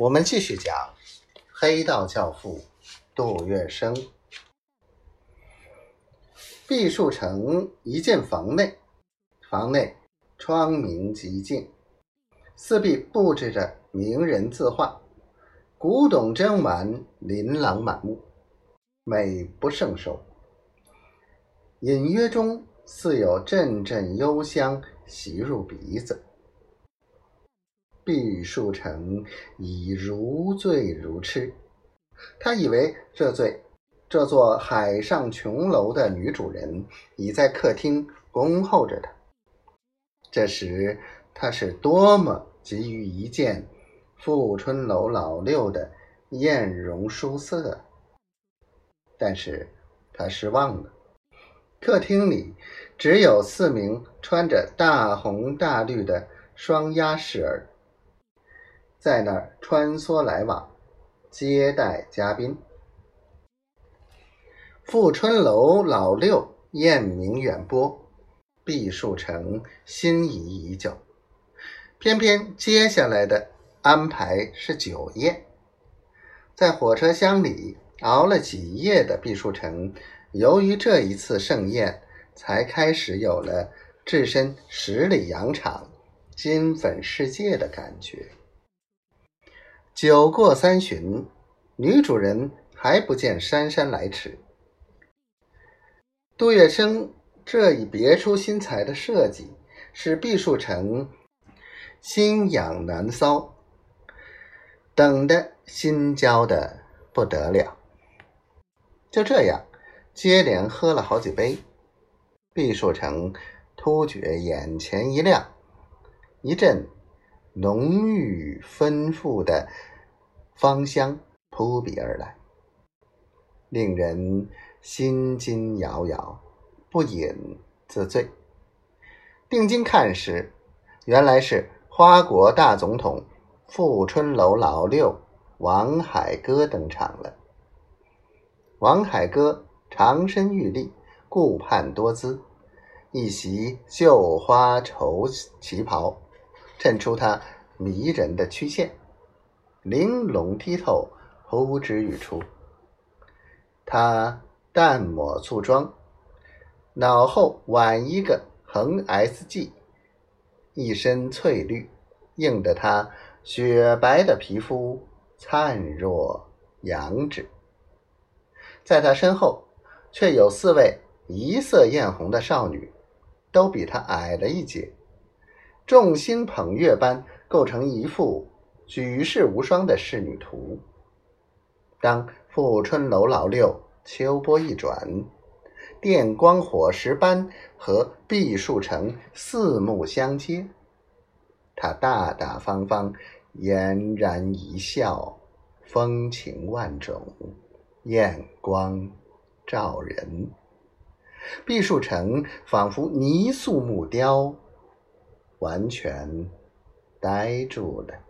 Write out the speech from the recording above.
我们继续讲黑道教父杜月笙。毕树成一进房内，房内窗明几净，四壁布置着名人字画，古董珍玩琳琅满目，美不胜收。隐约中似有阵阵幽香袭入鼻子。毕树成已如醉如痴，他以为这醉这座海上琼楼的女主人已在客厅恭候着他。这时他是多么急于一见富春楼老六的艳容殊色，但是他失望了。客厅里只有四名穿着大红大绿的双鸭侍儿。在那儿穿梭来往，接待嘉宾。富春楼老六艳名远播，毕树成心仪已久。偏偏接下来的安排是酒宴，在火车厢里熬了几夜的毕树成，由于这一次盛宴，才开始有了置身十里洋场、金粉世界的感觉。酒过三巡，女主人还不见姗姗来迟。杜月笙这一别出心裁的设计，使毕树成心痒难搔，等得心焦的不得了。就这样，接连喝了好几杯，毕树成突觉眼前一亮，一阵浓郁丰富的。芳香扑鼻而来，令人心惊摇摇，不饮自醉。定睛看时，原来是花国大总统富春楼老六王海歌登场了。王海歌长身玉立，顾盼多姿，一袭绣花绸旗袍，衬出他迷人的曲线。玲珑剔透，呼之欲出。他淡抹素妆，脑后挽一个横 S 髻，一身翠绿，映得他雪白的皮肤灿若羊脂。在他身后，却有四位一色艳红的少女，都比他矮了一截，众星捧月般构成一幅。举世无双的仕女图。当富春楼老六秋波一转，电光火石般和毕树成四目相接，他大大方方，嫣然一笑，风情万种，艳光照人。毕树成仿佛泥塑木雕，完全呆住了。